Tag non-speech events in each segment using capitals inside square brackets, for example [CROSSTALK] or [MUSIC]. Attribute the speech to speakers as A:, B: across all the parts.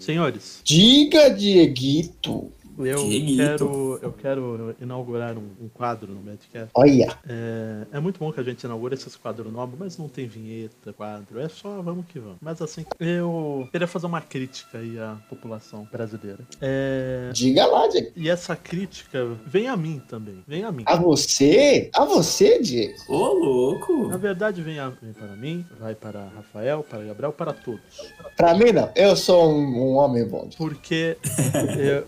A: Senhores,
B: Diga, Dieguito.
A: eu
C: Dieguito.
A: quero, eu quero inaugurar um, um quadro no Madcast.
B: Olha,
A: É, é muito bom que a gente inaugure esses quadros novos, mas não tem vinheta, quadro. É só vamos que vamos. Mas assim, eu queria fazer uma crítica aí à população brasileira. É,
B: diga lá, Diego.
A: e essa crítica vem a mim também. Vem a mim.
B: A você? A você, Diego?
C: Ô, louco!
A: Na verdade, vem, a- vem para mim, vai para Rafael, para Gabriel, para todos.
B: Pra mim, não. Eu sou um, um homem bom.
A: Porque [LAUGHS] é,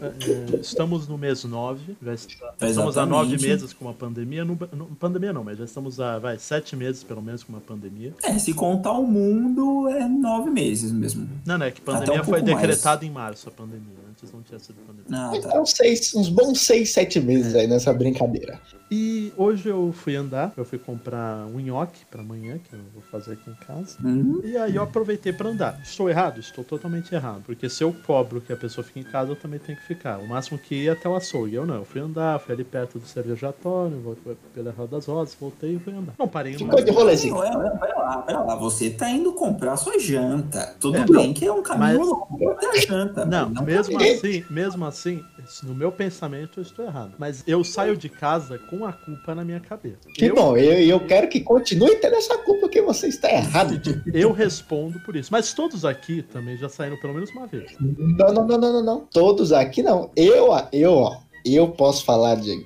A: é, estamos no mês 9, já estamos há nove meses com uma pandemia. No, no- pandemia não, mas já estamos há vai, sete meses pelo menos com uma pandemia.
C: É, se contar o mundo, é nove meses mesmo.
A: Não, não, é que
C: Até um
A: pandemia foi decretada em março a pandemia. Antes não tinha sido pandemia.
C: Ah, tá.
B: Então, seis, uns bons seis, sete meses aí nessa brincadeira.
A: E hoje eu fui andar, eu fui comprar um nhoque para amanhã, que eu vou fazer aqui em casa.
C: Hum,
A: E aí eu aproveitei para andar. Estou errado? Estou totalmente errado. Porque se eu cobro que a pessoa fique em casa, eu também tenho que ficar. O máximo que ia até o açougue. Eu não. Eu fui andar, fui ali perto do cervejatório, voltei pela Rua das Rosas, voltei e fui andar. Não parei no
B: Ficou de rolezinho.
C: Ué, ué, Pera lá, pera lá. Você tá indo comprar sua janta. Tudo
A: É,
C: bem que é um caminho
A: mas-
C: longo até a janta.
A: Não,
C: mas
A: mesmo. Assim, mesmo assim, no meu pensamento eu estou errado. Mas eu saio de casa com a culpa na minha cabeça.
B: Que
A: eu,
B: bom, eu, eu quero que continue tendo essa culpa que você está errado,
A: eu respondo por isso. Mas todos aqui também já saíram pelo menos uma vez.
B: Não, não, não, não, não, não. Todos aqui não. Eu, eu, ó, eu posso falar, Diego.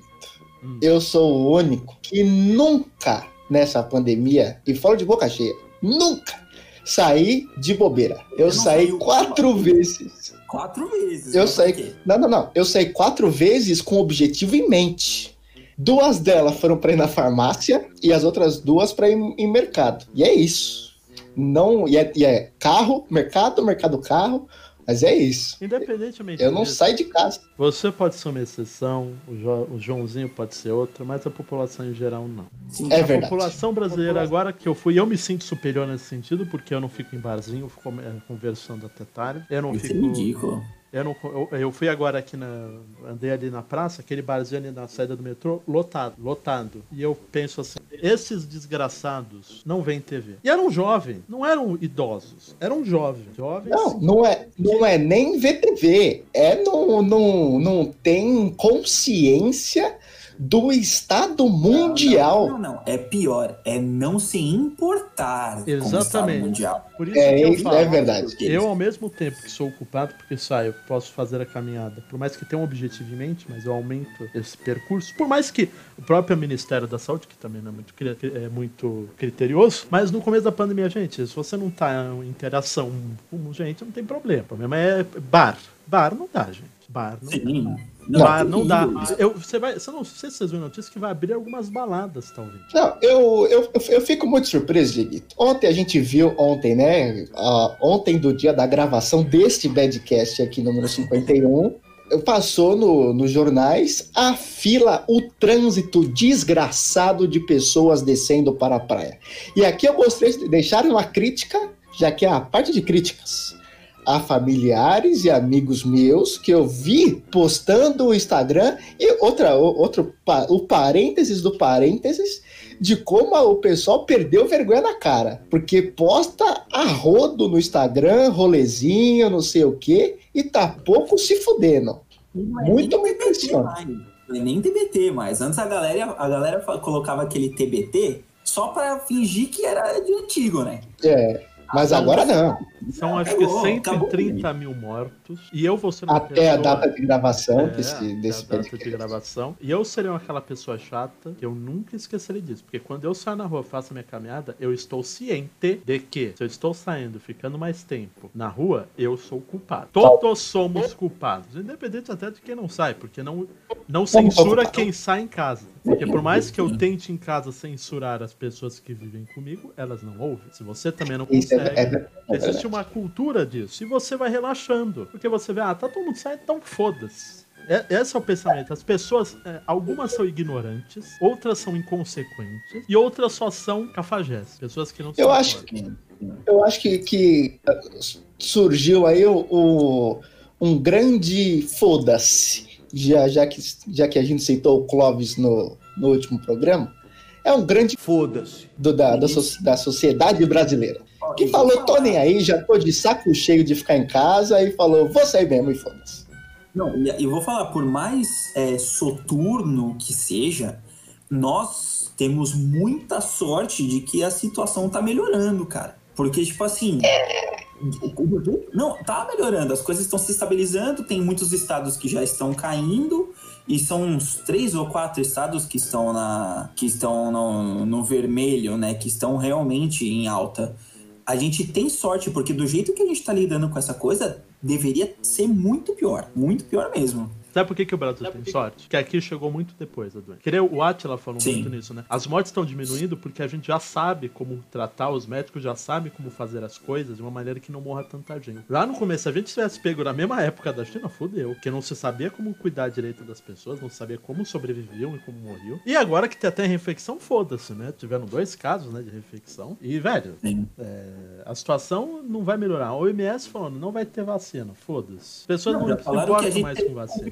A: Hum.
B: Eu sou o único que nunca nessa pandemia, e falo de boca cheia, nunca saí de bobeira. Eu,
C: não
B: saí quatro vezes.
C: Quatro vezes.
B: Eu
C: mas
B: sei. Não, não, não. Eu saí quatro vezes com o objetivo em mente. Duas delas foram para ir na farmácia e as outras duas para ir em mercado. E é isso. Não, e é, e é carro, mercado, mercado, carro. Mas é isso.
A: Independentemente
B: Eu não
A: disso,
B: saio de casa.
A: Você pode ser uma exceção, o, Jo- o Joãozinho pode ser outra, mas a população em geral não.
C: Sim.
B: É
A: a
B: verdade.
A: população brasileira, agora que eu fui, eu me sinto superior nesse sentido, porque eu não fico em barzinho, eu fico eh, conversando até tarde. Eu não
C: Isso é
A: fico.
C: ridículo.
A: Eu, não, eu, eu fui agora aqui na. Andei ali na praça, aquele barzinho ali na saída do metrô, lotado, lotado. E eu penso assim: esses desgraçados não veem TV. E eram jovens, não eram idosos, eram jovens. Jovens.
B: Não, não é, não é nem VTV. É não, não, não tem consciência do estado mundial.
C: Não, não, não. É pior. É não se importar com o estado
A: Exatamente.
C: mundial.
A: Por isso
B: É,
A: que eu
B: isso
A: falo.
B: é verdade.
A: Eu, ao mesmo tempo que sou ocupado porque saio, posso fazer a caminhada, por mais que tenha um objetivo em mente, mas eu aumento esse percurso, por mais que o próprio Ministério da Saúde, que também não é muito, é muito criterioso, mas no começo da pandemia, gente, se você não tá em interação com gente, não tem problema. O problema é bar. Bar não dá, gente. Bar não dá.
C: Sim.
A: Bar não dá. Eu, você vai, você não sei se vocês viram notícia que vai abrir algumas baladas, talvez.
B: Não, eu, eu, eu, fico muito surpreso, Dieguito. Ontem a gente viu, ontem, né? ah, ontem do dia da gravação deste Badcast aqui, número 51, eu- passou no, nos jornais a fila, o trânsito desgraçado de pessoas descendo para a praia. E aqui eu gostaria de deixar uma crítica, já que é a parte de críticas. A familiares e amigos meus que eu vi postando no Instagram e outra, o- outro, o parênteses do parênteses de como o pessoal perdeu vergonha na cara. Porque posta a rodo no Instagram, rolezinho, não sei o quê, e tá pouco se fudendo.
C: Não é
B: Muito
C: nem
B: me impressiona.
C: Não é nem TBT mais. Antes a galera, a galera colocava aquele TBT só pra fingir que era de antigo, né?
B: É, mas agora não.
A: São acho que
C: Acabou, acabou.
A: 130 mil mortos. E eu vou ser uma
B: Até a
A: pessoa-
B: data de gravação
A: É,
B: desse,
A: até
B: desse
A: a data de gravação. E eu serei aquela pessoa chata que eu nunca esquecerei disso. Porque quando eu saio na rua e faço a minha caminhada, eu estou ciente de que se eu estou saindo, ficando mais tempo na rua, eu sou culpado. Todos somos culpados. Independente até de quem não sai, porque não, não censura quem sai em casa. Porque por mais que eu tente em casa censurar as pessoas que vivem comigo, elas não ouvem. Se você também não
B: é,
A: consegue.
B: é, é
A: Existe
B: verdade.
A: uma cultura disso. E você vai relaxando. Porque você vê, ah, tá todo mundo saindo, então foda-se. É- Esse é o pensamento. As pessoas, é, algumas são ignorantes, outras são inconsequentes e outras só são cafajestes. Pessoas que não se
B: Eu acho
A: importam.
B: Eu acho que, que uh, surgiu aí o, o- um grande foda-se, já, já, que, já que a gente citou o Clóvis no, no último programa. é um grande
D: Foda-se.
B: da, da, da sociedade brasileira. Que falou, tô
C: falar-
B: nem aí, já tô de saco cheio de ficar em casa, e falou, vou sair mesmo e foda-se.
C: Não, e eu vou falar, por mais é, soturno que seja, nós temos muita sorte de que a situação tá melhorando, cara. Porque, tipo assim. Não, tá melhorando. As coisas estão se estabilizando. Tem muitos estados que já estão caindo. E são uns três ou quatro estados que estão na. que estão no, no vermelho, né? Que estão realmente em alta. A gente tem sorte, porque do jeito que a gente tá lidando com essa coisa, deveria ser muito pior. Muito pior mesmo.
A: Sabe por que, que o Brasil tem sorte? Que aqui chegou muito depois da doença. Que nem o Atila falou
C: Sim.
A: muito nisso, né? As mortes estão diminuindo porque a gente já sabe como tratar, os médicos já sabem como fazer as coisas de uma maneira que não morra tanta gente. Lá no começo, se a gente tivesse pego na mesma época da China, fudeu. Que não se sabia como cuidar direito das pessoas, não sabia como sobreviviam e como morriam. E agora que tem até reinfecção, foda-se, né? Tiveram dois casos, né, de reinfecção. E, velho,
C: Sim.
A: a situação não vai melhorar. A OMS falando, não vai ter vacina, foda-se. As pessoas
C: Não,
A: não, se
C: que a
A: importam mais com
C: que
A: vacina.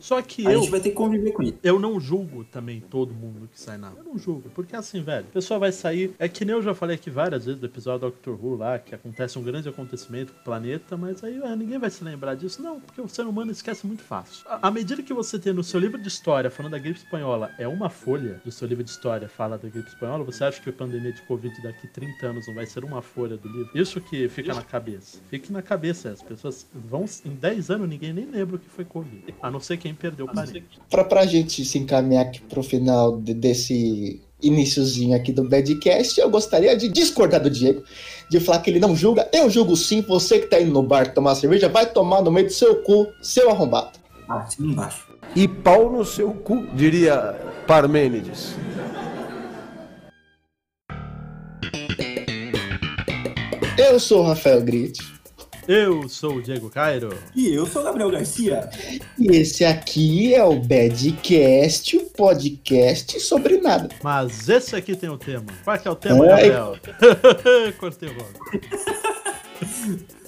A: Só que
C: A
A: eu,
C: gente vai ter que conviver com isso.
A: eu não julgo também todo mundo que sai na rua. Eu não julgo, porque assim, velho, a pessoa vai sair. É que nem eu já falei aqui várias vezes do episódio do Doctor Who lá, que acontece um grande acontecimento com o planeta, mas aí ué, ninguém vai se lembrar disso. Não, porque o ser humano esquece muito fácil. À à medida que você tem no seu livro de história falando da gripe espanhola, é uma folha do seu livro de história fala da gripe espanhola, você acha que a pandemia de Covid daqui 30 anos não vai ser uma folha do livro? Isso que fica na cabeça. Fique na cabeça, as pessoas vão. Em 10 anos ninguém nem lembra o que foi Covid. A não ser quem perdeu o parente.
B: Pra, pra gente se encaminhar aqui pro final de- desse iniciozinho aqui do Badcast, eu gostaria de discordar do Diego, de falar que ele não julga. Eu julgo sim, você que tá indo no bar tomar cerveja, vai tomar no meio do seu cu, seu arrombado.
C: Assina embaixo.
D: E pau no seu cu, diria Parmênides.
B: Eu sou o Rafael Gritti,
A: Eu sou o Diego Cairo.
C: E eu sou o Gabriel Garcia.
B: e esse aqui é o Badcast, o podcast sobre nada.
A: Mas esse aqui tem o tema. Qual é que é o tema,
B: Ai.
A: Gabriel? [LAUGHS] Cortei o rolo.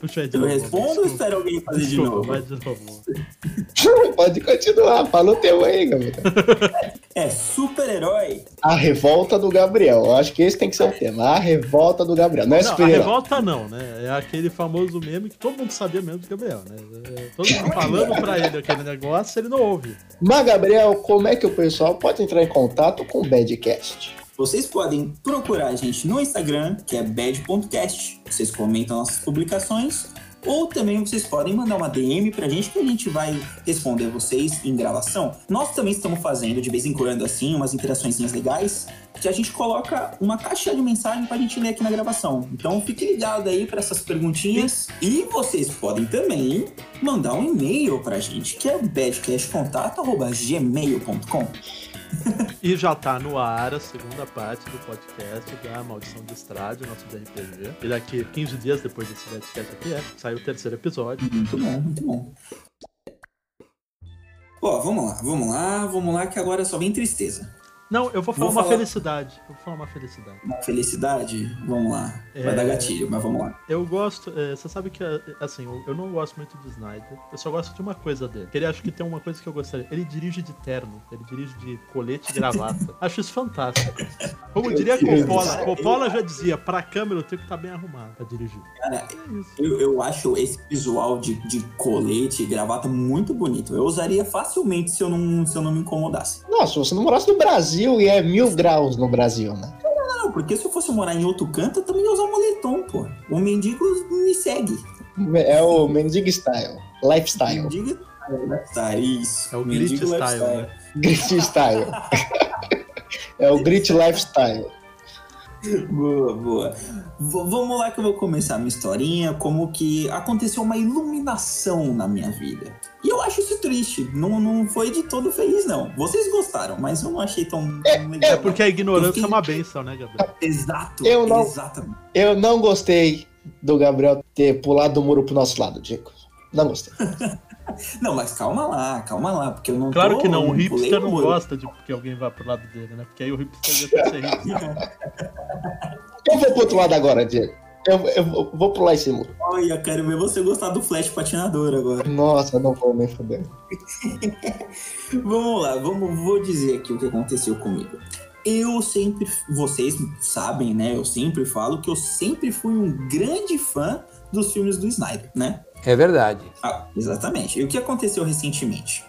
A: Puxa de
C: Eu
A: novo.
C: respondo ou espero alguém fazer de novo?
A: vai de novo.
B: Pode continuar, fala o teu aí, Gabriel.
C: É super-herói.
B: A revolta do Gabriel. Eu acho que esse tem que ser o tema. A revolta do Gabriel. Não é
A: Não, a revolta não, né? É aquele famoso meme que todo mundo sabia mesmo do Gabriel, né? É, Todo mundo falando pra ele aquele negócio, ele não ouve.
B: Mas, Gabriel, como é que o pessoal pode entrar em contato com o Badcast?
C: Vocês podem procurar a gente no Instagram, que é bad.cast. Vocês comentam nossas publicações. Ou também vocês podem mandar uma DM pra gente que a gente vai responder vocês em gravação. Nós também estamos fazendo de vez em quando assim umas interações legais que a gente coloca uma caixa de mensagem pra gente ler aqui na gravação. Então fique ligado aí para essas perguntinhas e vocês podem também mandar um e-mail pra gente que é badcastcontato@gmail.com.
A: E já tá no ar a segunda parte do podcast da Maldição de Estrade, nosso RPG. E daqui 15 dias depois desse podcast aqui, é, sai o terceiro episódio.
C: Muito bom, muito bom. Ó, vamos lá, vamos lá, vamos lá, que agora só vem tristeza.
A: Não, eu vou falar
C: Vou
A: uma
C: falar-
A: felicidade. Eu vou falar uma felicidade.
C: Uma felicidade, vamos lá. Vai
A: É.
C: dar gatilho, mas vamos lá.
A: Eu gosto, é, você sabe que, é, assim, eu, eu não gosto muito de Snyder. Eu só gosto de uma coisa dele. Que ele acho que tem uma coisa que eu gostaria. Ele dirige de terno, ele dirige de colete e gravata. [LAUGHS] acho isso fantástico. Como diria Coppola, Coppola já dizia, pra câmera eu tenho que estar bem arrumado pra dirigir.
C: Cara,
A: É
C: eu, eu acho esse visual de, de colete e gravata muito bonito. Eu usaria facilmente se eu não, se eu não me incomodasse.
B: Nossa, você não morasse no Brasil e é mil graus no Brasil, né?
C: Não, porque se eu fosse morar em outro canto, eu também ia usar um moletom, pô. O mendigo me segue.
B: É o Mendigo Style. Lifestyle.
C: Mendigo isso.
A: É o
C: Mendigo
A: Grit Style,
C: lifestyle.
A: né?
B: Grit Style. [LAUGHS] é o Grit Lifestyle. [LAUGHS]
C: Boa, boa. V- vamos lá que eu vou começar a minha historinha, como que aconteceu uma iluminação na minha vida. E eu acho isso triste. Não, não foi de todo feliz, não. Vocês gostaram, mas eu não achei tão, tão legal.
A: É porque a ignorância
C: Eu fiquei-
A: é uma benção, né, Gabriel?
C: Exato,
B: Eu não-
C: exatamente.
B: Eu não gostei do Gabriel ter pulado do muro pro nosso lado, Diego. Não gostei. [LAUGHS] [LAUGHS]
C: Não, mas calma lá, calma lá, porque eu não
A: Claro
C: tô-
A: que não, o hipster não
C: muro.
A: gosta de que alguém vá pro lado dele, né? Porque aí o hipster deixa de ser hipster. [LAUGHS]
B: Eu vou pro outro lado agora, Diego. Eu, eu vou- vou pular esse muro.
C: Olha, quero ver você gostar do Flash patinador agora.
B: Nossa, não vou nem foder. [LAUGHS]
C: Vamos lá, vamos, vou dizer aqui o que aconteceu comigo. Eu sempre, vocês sabem, né? Eu sempre falo que eu sempre fui um grande fã dos filmes do Snyder, né?
E: É verdade.
C: Ah, exatamente. E o que aconteceu recentemente?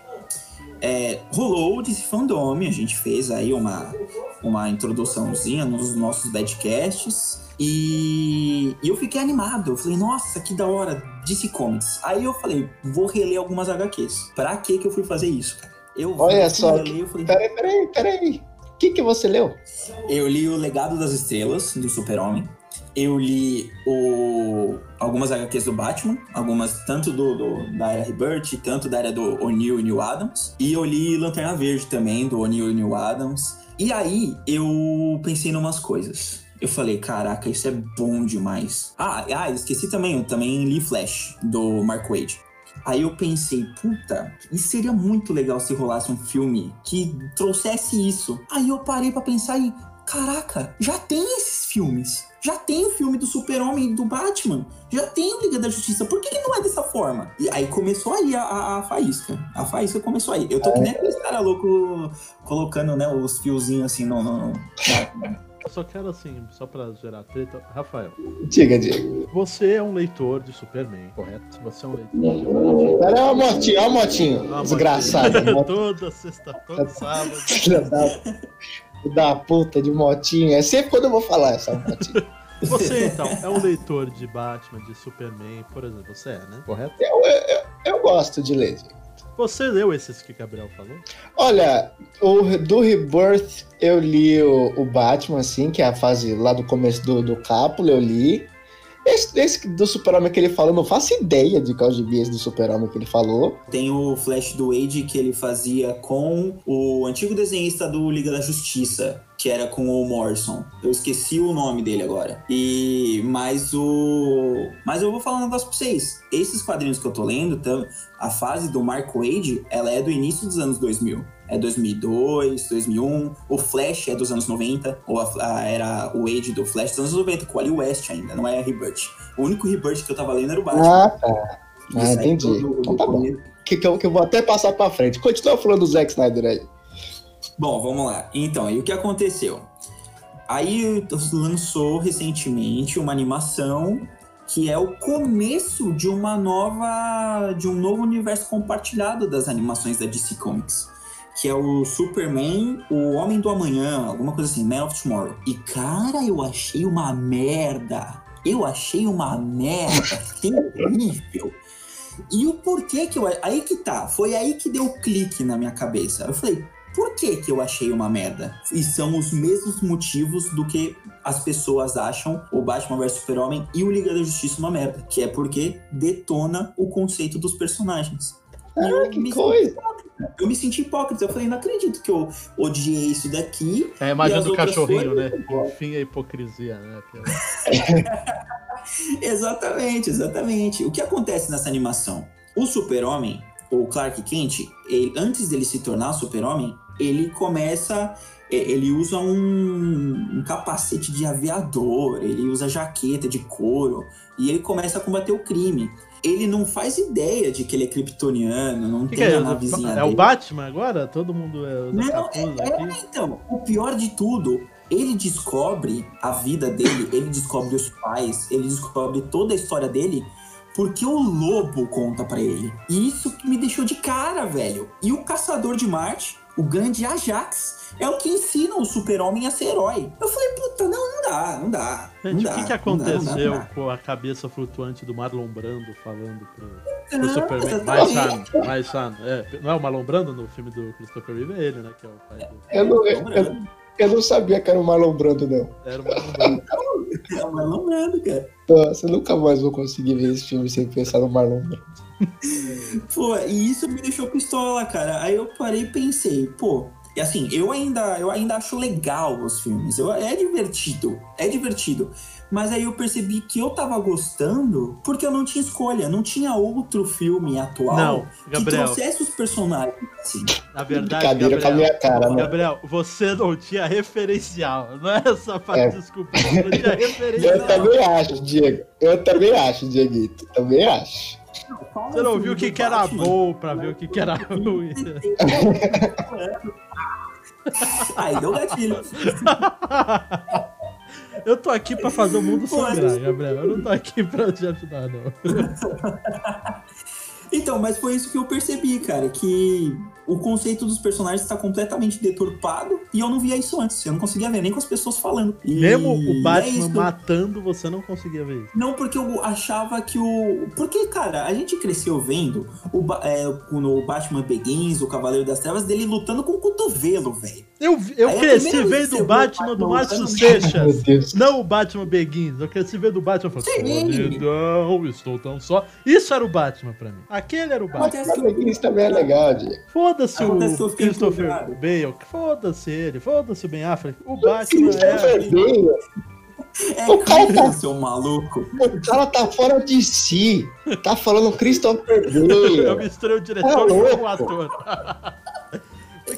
C: É, rolou o DC Fandom, a gente fez aí uma, uma introduçãozinha nos nossos badcasts. E, e eu fiquei animado. Eu falei, nossa, que da hora, DC Comics. Aí eu falei, vou reler algumas HQs. Pra que que eu fui fazer isso, cara? Eu
B: Olha só.
C: reler, eu falei,
B: Peraí, peraí, peraí. O que, que você leu?
C: Eu li o Legado das Estrelas, do Super-Homem. Eu li o... algumas HQs do Batman, algumas tanto do, do- da era Rebirth, tanto da era do O'Neill e Neil Adams. E eu li Lanterna Verde também, do O'Neill e Neil Adams. E aí eu pensei em umas coisas. Eu falei, caraca, isso é bom demais. Ah, ah, esqueci também, eu também li Flash, do Mark Wade. Aí eu pensei, puta, isso seria muito legal se rolasse um filme que trouxesse isso. Aí eu parei pra pensar e, caraca, já tem esses filmes. Já tem o filme do Super-Homem e do Batman. Já tem o Liga da Justiça. Por que, que não é dessa forma? E aí começou aí a, a, a faísca. A faísca começou aí. Eu tô que nem aquele cara louco colocando, né, os fiozinhos assim no. no- no-
A: Eu só quero assim, só pra gerar treta. Rafael,
B: Diga, diga.
A: você é um leitor de Superman, correto? Você é um leitor de Superman.
B: Pera aí, ó, a motinha, ó, a motinha.
A: Ah,
B: Desgraçado. [LAUGHS]
A: toda sexta, todo sábado.
B: Da, puta de motinha. É sempre quando eu vou falar essa motinha. [LAUGHS]
A: Você, então, é um leitor de Batman, de Superman, por exemplo. Você é, né? Correto?
B: Eu, eu, eu gosto de ler.
A: Você leu esses que Gabriel falou?
B: Olha, o, do Rebirth eu li o, o Batman, assim, que é a fase lá do começo do, do Cápula, eu li. Esse, esse do Super-Homem que ele falou, não faço ideia de qual gibi é esse do Super-Homem que ele falou.
C: Tem o Flash do Wade que ele fazia com o antigo desenhista do Liga da Justiça, que era com o Morrison. Eu esqueci o nome dele agora. E mas o mas eu vou falar um negócio pra vocês. Esses quadrinhos que eu tô lendo, a fase do Mark Wade, ela é do início dos anos 2000. É 2002, 2001. O Flash é dos anos 90. Ou a, a- era o Wade do Flash dos anos 90, com o Ali West ainda, não é Rebirth. O único Rebirth que eu tava lendo era o Batman.
B: Ah, tá. Ah, entendi.
C: do- do-
B: Então tá bom. Que, que, eu, que eu vou até passar pra frente. Continua falando do Zack Snyder aí.
C: Bom, vamos lá. Então, e o que aconteceu? Aí lançou recentemente uma animação que é o começo de uma nova, de um novo universo compartilhado das animações da DC Comics, que é o Superman, o Homem do Amanhã, alguma coisa assim, Man of Tomorrow. E cara, eu achei uma merda. Eu achei uma merda [LAUGHS] terrível. E o porquê que eu. Aí que tá. Foi aí que deu o clique na minha cabeça. Eu falei, por que que eu achei uma merda? E são os mesmos motivos do que as pessoas acham o Batman vs Super-Homem e o Liga da Justiça uma merda. Que é porque detona o conceito dos personagens.
B: Ah, que
C: me
B: coisa.
C: Eu me senti hipócrita. Eu falei, não acredito que eu odiei isso daqui.
A: É a imagem do cachorrinho,
C: foram-
A: né? Enfim, a hipocrisia, né? [LAUGHS]
C: Exatamente, exatamente. O que acontece nessa animação? O Super-Homem, o Clark Kent, ele- antes dele se tornar Super-Homem, ele começa. Ele usa um, um capacete de aviador, ele usa jaqueta de couro e ele começa a combater o crime. Ele não faz ideia de que ele é kryptoniano, não
A: que,
C: tem
A: que é?
C: a navezinha
A: É
C: dele.
A: o Batman agora? Todo mundo é
C: Não, é, é, então, o pior de tudo, ele descobre a vida dele, ele descobre os pais, ele descobre toda a história dele, porque o lobo conta pra ele. E isso que me deixou de cara, velho. E o Caçador de Marte, o grande Ajax, é o que ensina o super-homem a ser herói. Eu falei, puta, não, não dá, não dá.
A: Gente, o que, que
C: não dá, não dá,
A: aconteceu
C: não dá.
A: com a cabeça flutuante do Marlon Brando falando pro, pro
C: Não,
A: Superman? Mais sano, mais sano. É, não é o Marlon Brando no filme do Christopher Reeve? É ele, né? Que é o pai do...
B: Eu não, eu, eu- eu não sabia que era o Marlon Brando, não.
A: Era o Marlon Brando. [LAUGHS]
C: É o Marlon Brando, cara.
B: Nossa, eu nunca mais vou conseguir ver esse filme sem pensar no Marlon Brando.
C: Pô, e isso me deixou pistola, cara. Aí eu parei e pensei, pô, e assim, eu ainda, eu ainda acho legal os filmes. Eu, é divertido, é divertido. Mas aí eu percebi que eu tava gostando porque eu não tinha escolha, não tinha outro filme atual
A: Não,
C: que
A: Gabriel,
C: trouxesse os personagens assim.
A: na verdade,
B: Brincadeira com a
A: Gabriel,
B: minha cara, né?
A: Gabriel, você não tinha referencial. Não é essa parte,
B: É.
A: desculpa. Não tinha
B: Eu
A: referencial.
B: também acho, Diego. Eu também acho, Dieguito. Também acho.
A: Você não viu o que, que era bom pra ver o que, que era ruim.
C: Aí deu gatilho.
A: Eu tô aqui pra fazer o mundo sangrar, Gabriel. Eu não tô aqui pra te ajudar, não. [LAUGHS]
C: Então, mas foi isso que eu percebi, cara, que o conceito dos personagens está completamente deturpado e eu não via isso antes. Eu não conseguia ver nem com as pessoas falando. E
A: Mesmo
C: é
A: o Batman
C: isso.
A: matando, você não conseguia ver isso.
C: Não, porque eu achava que o. Porque, cara, a gente cresceu vendo o, Ba- é, no Batman Begins, o Cavaleiro das Trevas, dele lutando com o cotovelo, velho.
A: Eu, eu
C: Aí a
A: cresci vendo o
C: o
A: Batman do Márcio Seixas. Não o Batman Begins. Eu cresci vendo o Batman falando,
C: Sim.
A: estou tão só. Isso era o Batman pra mim. Aquele era o Batman.
C: Acontece
B: isso também é legal, Diego.
A: Foda-se
C: eu
A: o
C: fiquei
A: Christopher. Bale. Foda-se ele. Foda-se o Ben Affleck. O Batman
B: Christopher
A: é...
B: Bale,
C: é
B: O cara tá-
C: seu maluco.
B: o cara tá fora de si. Tá falando Christopher [LAUGHS]
A: Eu
B: Bale.
A: misturei o
B: Tá
A: diretor com
B: louco.
A: o ator. [LAUGHS]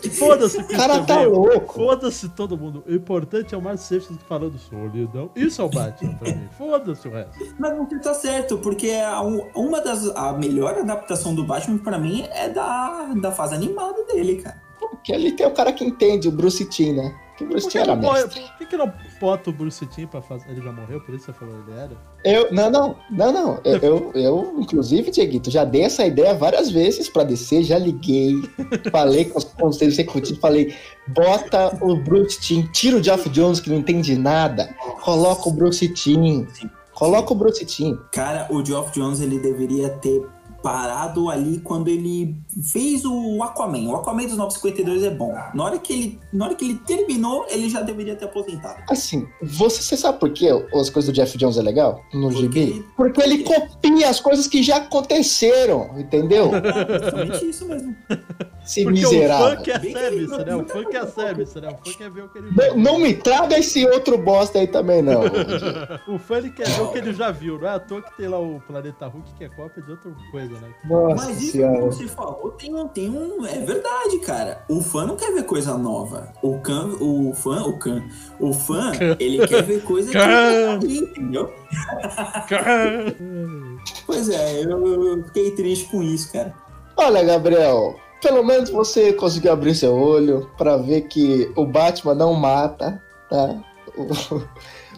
A: [LAUGHS] Foda-se o
B: O cara tá
A: Bale.
B: louco.
A: Foda-se todo mundo. O importante é o Márcio Seixas falando solidão. Isso é o Batman pra mim. [LAUGHS] Foda-se o resto.
C: Mas você tá certo, porque a, uma das. A melhor adaptação do Batman, pra mim, é da, da fase animada dele, cara.
B: Porque ali tem o cara que entende, o Bruce Timm, né? Que o Bruce Timm era mestre.
A: por que, que não bota o Bruce Timm pra fazer. Ele já morreu, por isso você falou ele era?
B: Eu, não, não, não, não. Eu, eu, eu, inclusive, Dieguito, já dei essa ideia várias vezes pra descer, já liguei, [LAUGHS] falei com os conselhos executivos, falei, bota o Bruce Timm, tira o Geoff Jones que não entende nada, coloca o Bruce Timm, coloca o Bruce Timm.
C: Cara, o Geoff Jones ele deveria ter parado ali quando ele fez o Aquaman. O Aquaman dos 952 é bom. Na hora que ele, na hora que ele terminou, ele já deveria ter aposentado.
B: Assim, você, você sabe por que as coisas do Jeff Jones é legal no
C: Porque
B: gibi?
C: ele-
B: Porque ele copia as coisas que já aconteceram, entendeu?
C: É isso mesmo.
B: Esse
A: Porque o
B: miserável.
A: fã quer
C: Bem que
A: service, né? O fã quer service, né? O fã quer ver o que ele
B: Não, não me traga esse outro bosta aí também, não. [LAUGHS]
A: O fã ele quer ver o que ele já viu. Não é à toa que tem lá o Planeta Hulk que é cópia de outra coisa, né?
B: Nossa
C: Mas isso que você falou tem, um- tem um. É verdade, cara. O fã não quer ver coisa nova. O can, o fã, o can, o fã, [LAUGHS] ele quer ver coisa que entendeu? [LAUGHS] Pois é, eu, eu fiquei triste com isso, cara.
B: Olha, Gabriel, pelo menos você conseguiu abrir seu olho pra ver que o Batman não mata, tá? O,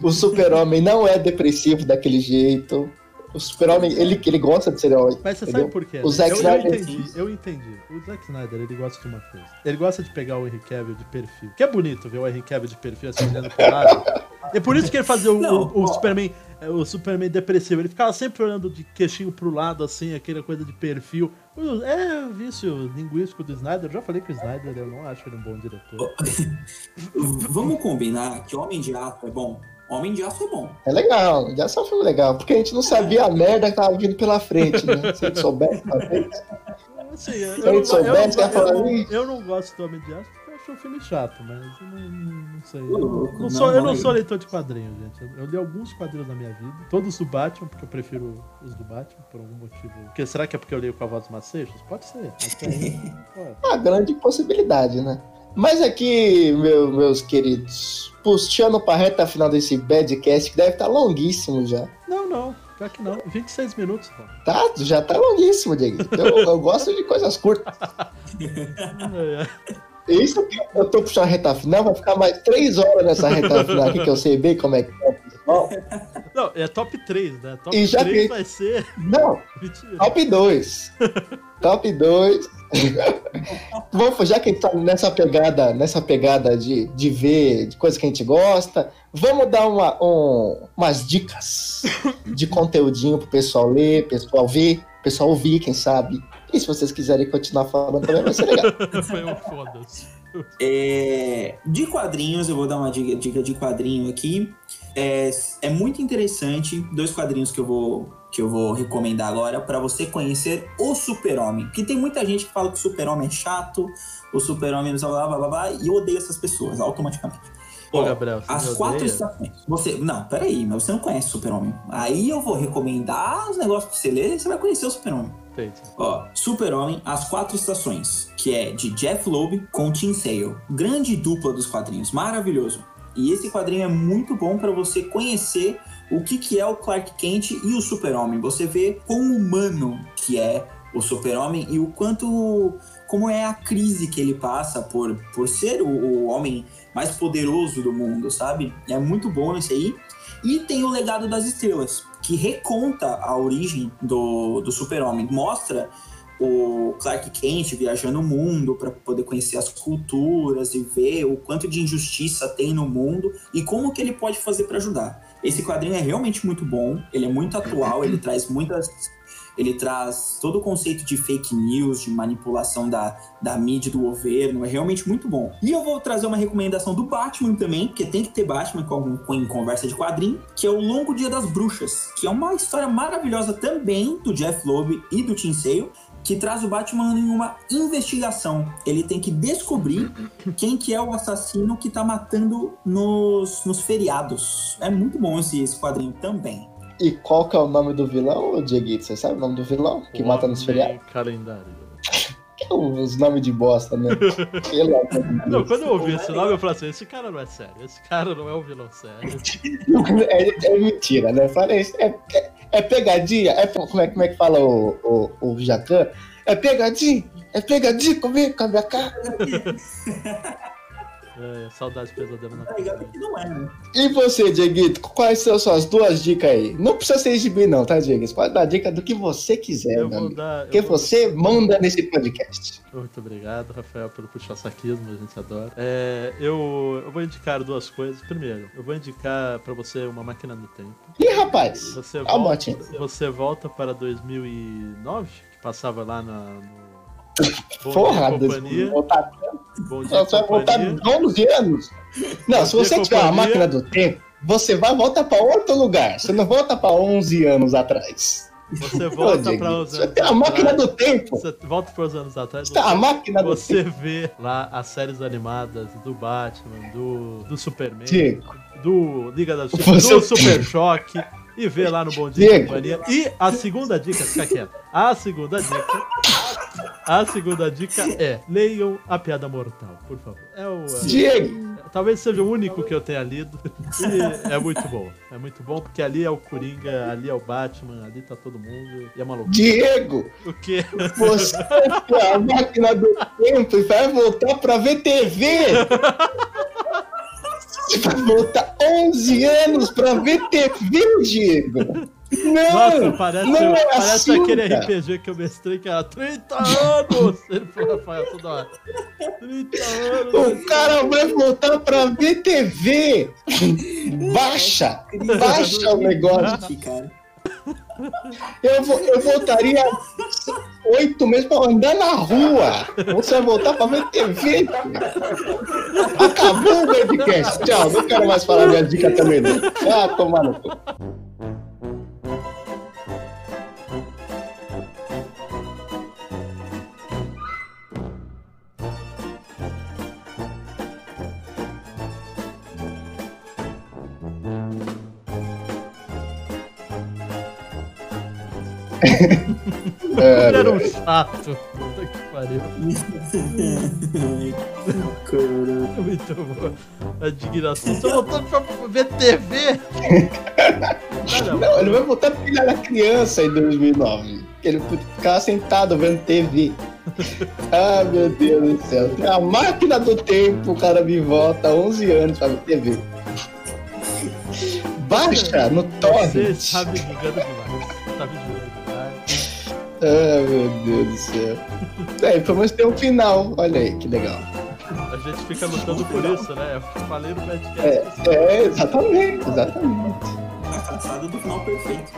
B: [LAUGHS] o super-homem não é depressivo daquele jeito. O super-homem, ele, ele gosta de ser herói.
A: Mas você
B: entendeu?
A: sabe por quê?
B: O Zack
A: eu, eu
B: Snyder-
A: entendi, eu entendi. O Zack Snyder, ele gosta de uma coisa. Ele gosta de pegar o Henry Cavill de perfil. Que é bonito ver o Henry Cavill de perfil assim, olhando pro lado. É por isso que ele fazia o,
C: Não,
A: o- o. Superman, o Superman depressivo. Ele ficava sempre olhando de queixinho pro lado, assim, aquela coisa de perfil. O- É vício linguístico do Snyder. Eu já falei que o Snyder, eu não acho ele um bom diretor. [LAUGHS]
C: Vamos combinar que Homem de Aço é bom? Homem de Aço é bom.
B: É legal, já só foi legal, porque a gente não sabia a merda que tava vindo pela frente, né? Se a gente soubesse frente.
A: Assim, eu,
B: Se a gente
A: não- eu,
B: soubesse,
A: eu não-
B: "Ih."
A: eu não gosto do Homem de Aço eu acho um filme chato, mas eu não, não- sei. Eu não, sou, eu não sou leitor de quadrinhos, gente. Eu, li alguns quadrinhos na minha vida, todos do Batman, porque eu prefiro os do Batman, por algum motivo. Porque, será que é porque eu leio com a voz dos Macejos? Pode ser. Tem, [LAUGHS] pode.
B: Uma grande possibilidade, né? Mas aqui, meu- meus queridos, puxando pra reta final desse badcast, que deve estar longuíssimo já.
A: Não, não. Pior que não. 26 minutos, pô.
B: Tá? Já tá longuíssimo, Diego. Eu, eu gosto de coisas curtas. [LAUGHS] Isso que eu tô puxando a reta final, vai ficar mais três horas nessa reta final aqui, que eu sei bem como é que é, pessoal.
A: Não, é top 3, né? Top
B: E já
A: 3
B: que-
A: vai ser.
B: Não,
A: Mentira.
B: top 2. top 2. Vamos, já que a gente tá nessa pegada, nessa pegada de, de ver, de coisa que a gente gosta, vamos dar uma, um- umas dicas de conteúdinho pro pessoal ler, pessoal ver, pessoal ouvir, quem sabe. E se vocês quiserem continuar falando também, vai ser legal. [LAUGHS]
A: Foi um foda-se.
C: É, de quadrinhos, eu vou dar uma dica, dica de quadrinho aqui. É, é muito interessante, dois quadrinhos que eu vou, que eu vou recomendar agora para você conhecer o Super-Homem. Porque tem muita gente que fala que o Super-Homem é chato, o Super-Homem blá, blá, blá, blá, blá, e eu odeio essas pessoas automaticamente.
A: Ô,
C: Ó,
A: Gabriel, você
C: As
A: me
C: quatro
A: odeia?
C: estações. Você, não, peraí, mas você não conhece o Super-Homem. Aí eu vou recomendar os negócios pra você ler e você vai conhecer o Super-Homem.
A: Entendi.
C: Ó, Super-Homem, As Quatro Estações, que é de Jeff Loeb com Tim Sale. Grande dupla dos quadrinhos, maravilhoso. E esse quadrinho é muito bom para você conhecer o que, que é o Clark Kent e o Super-Homem. Você vê quão humano que é o Super-Homem e o quanto como é a crise que ele passa por, por ser o, o homem mais poderoso do mundo, sabe? É muito bom esse aí. E tem o Legado das Estrelas, que reconta a origem do, do super-homem. Mostra o Clark Kent viajando o mundo para poder conhecer as culturas e ver o quanto de injustiça tem no mundo e como que ele pode fazer para ajudar. Esse quadrinho é realmente muito bom, ele é muito atual, ele traz muitas ele traz todo o conceito de fake news, de manipulação da, da mídia do governo, é realmente muito bom. E eu vou trazer uma recomendação do Batman também, porque tem que ter Batman com, em conversa de quadrinho, que é o Longo Dia das Bruxas, que é uma história maravilhosa também do Jeff Loeb e do Tim Sale, que traz o Batman em uma investigação. Ele tem que descobrir quem que é o assassino que tá matando nos, nos feriados. É muito bom esse, esse quadrinho também.
B: E qual que é o nome do vilão, Dieguito? Você sabe o nome do vilão que
A: O
B: mata nos feriados?
A: Calendário.
B: Que é os nomes de bosta, né? [LAUGHS] Pelo amor de
A: Não,
B: Deus.
A: quando eu ouvi esse nome, eu falei assim: esse cara não é sério, esse cara não é um vilão sério. [LAUGHS]
B: É, é mentira, né? Falei isso. É, é, é pegadinha? É, como, é, como é que fala o, o, o Jacan? É pegadinha? É pegadinha comigo, com a minha cara? [LAUGHS]
A: É, saudade pesadelo na
C: Tá que não é, né?
B: E você, Dieguito, quais são suas duas dicas aí? Não precisa ser gibi, não, tá, Dieguito? Pode dar dica do que você quiser,
A: Eu
B: meu
A: vou
B: amigo.
A: dar.
B: Porque
A: vou-
B: você manda nesse podcast.
A: Muito obrigado, Rafael, pelo puxa-saquismo, a gente adora. É, eu, eu vou indicar duas coisas. Primeiro, eu vou indicar pra você uma máquina do tempo.
B: Ih, rapaz,
A: Você
B: Ó,
A: volta, você volta para 2009, que passava lá na, no. Bom
B: porra,
A: Dia
B: Deus,
A: Companhia.
B: voltar,
A: Bom Dia
B: você vai voltar
A: Companhia.
B: 11 anos. Não, se
A: Bom
B: você
A: Dia
B: tiver uma
A: Companhia.
B: máquina do tempo, você vai voltar pra outro lugar. Você não volta pra 11 anos atrás.
A: Você volta para os anos
B: tem a máquina
A: atrás.
B: do tempo.
A: Você volta para os anos atrás.
B: Você a máquina do
A: Você
B: tempo.
A: vê lá as séries animadas do Batman, do, do Superman,
B: Diego,
A: do Liga da Justiça,
B: Você-
A: do Super Choque e vê lá no Bom Dia
B: Diego.
A: Companhia. E a segunda dica, fica quieto. A segunda dica. A segunda dica é: leiam A Piada Mortal, por favor. É o. é-
B: Diego,
A: talvez seja o único que eu tenha lido. E é muito bom. É muito bom porque ali é o Coringa, ali é o Batman, ali tá todo mundo. E é maluco.
B: Diego,
A: O quê?
B: você tem a máquina do tempo e vai voltar pra ver TV. Você vai voltar 11 anos pra ver TV, Diego. Não,
A: Nossa, parece,
B: não é
A: parece
B: assim,
A: aquele
B: cara.
A: RPG que eu mestrei que era 30 anos! [LAUGHS] Ele falou, Rafael, toda hora. 30 anos!
B: O cara vai voltar pra ver TV. [LAUGHS] Baixa, baixa o negócio.
C: Aqui, cara.
B: Eu, eu voltaria oito meses pra andar na rua. Você vai voltar pra ver TV. Acabou o podcast. Tchau, não quero mais falar minha dica também não. Ah, tomar no cu.
A: Chato. Puta que pariu.
C: Caramba.
A: Muito bom. A indignação. Você voltou pra ver TV? Não,
B: ele vai voltar porque ele era criança em 2009. Ele ficava sentado vendo TV. [LAUGHS] Ah, meu Deus do céu. A máquina do tempo, o cara me volta 11 anos pra ver TV. Baixa no
A: Você
B: torrent.
A: está me julgando demais. Julgando demais.
B: Ah, meu Deus do céu. É, pelo menos tem um final. Olha aí, que legal.
A: A gente fica lutando por isso, né? Eu falei no podcast.
B: É, é exatamente, exatamente.
C: A caçada do final perfeito.